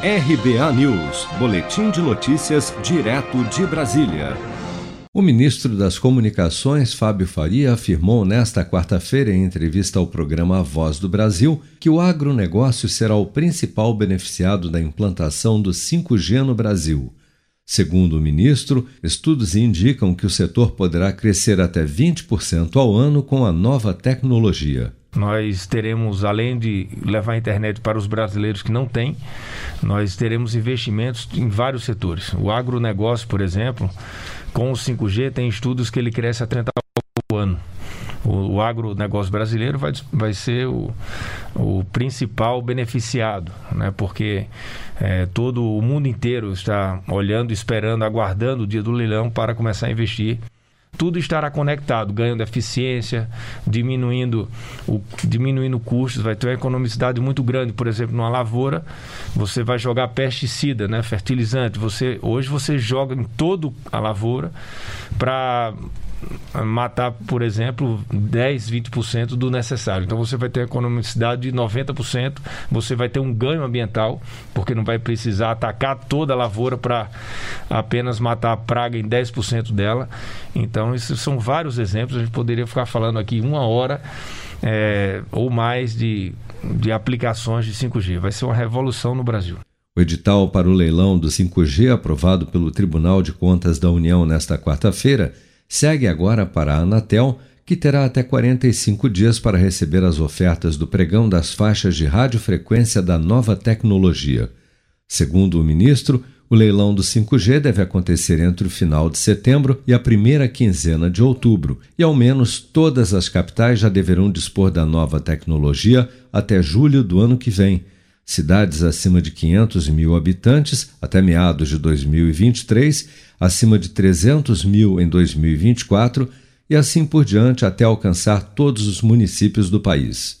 RBA News, Boletim de Notícias, direto de Brasília. O ministro das Comunicações, Fábio Faria, afirmou nesta quarta-feira, em entrevista ao programa A Voz do Brasil, que o agronegócio será o principal beneficiado da implantação do 5G no Brasil. Segundo o ministro, estudos indicam que o setor poderá crescer até 20% ao ano com a nova tecnologia. Nós teremos, além de levar a internet para os brasileiros que não têm, nós teremos investimentos em vários setores. O agronegócio, por exemplo, com o 5G, tem estudos que ele cresce a 30 ao ano. O, o agronegócio brasileiro vai, vai ser o, o principal beneficiado, né? porque é, todo o mundo inteiro está olhando, esperando, aguardando o dia do leilão para começar a investir tudo estará conectado, ganhando eficiência, diminuindo, o, diminuindo custos, vai ter uma economicidade muito grande. Por exemplo, numa lavoura, você vai jogar pesticida, né, fertilizante. Você, hoje você joga em toda a lavoura para matar, por exemplo, 10, 20% do necessário. Então você vai ter economicidade de 90%, você vai ter um ganho ambiental, porque não vai precisar atacar toda a lavoura para apenas matar a praga em 10% dela. Então, esses são vários exemplos, a gente poderia ficar falando aqui uma hora é, ou mais de, de aplicações de 5G. Vai ser uma revolução no Brasil. O edital para o leilão do 5G, aprovado pelo Tribunal de Contas da União nesta quarta-feira, segue agora para a Anatel, que terá até 45 dias para receber as ofertas do pregão das faixas de radiofrequência da nova tecnologia. Segundo o ministro, o leilão do 5G deve acontecer entre o final de setembro e a primeira quinzena de outubro, e ao menos todas as capitais já deverão dispor da nova tecnologia até julho do ano que vem. Cidades acima de 500 mil habitantes, até meados de 2023, acima de 300 mil em 2024 e assim por diante até alcançar todos os municípios do país.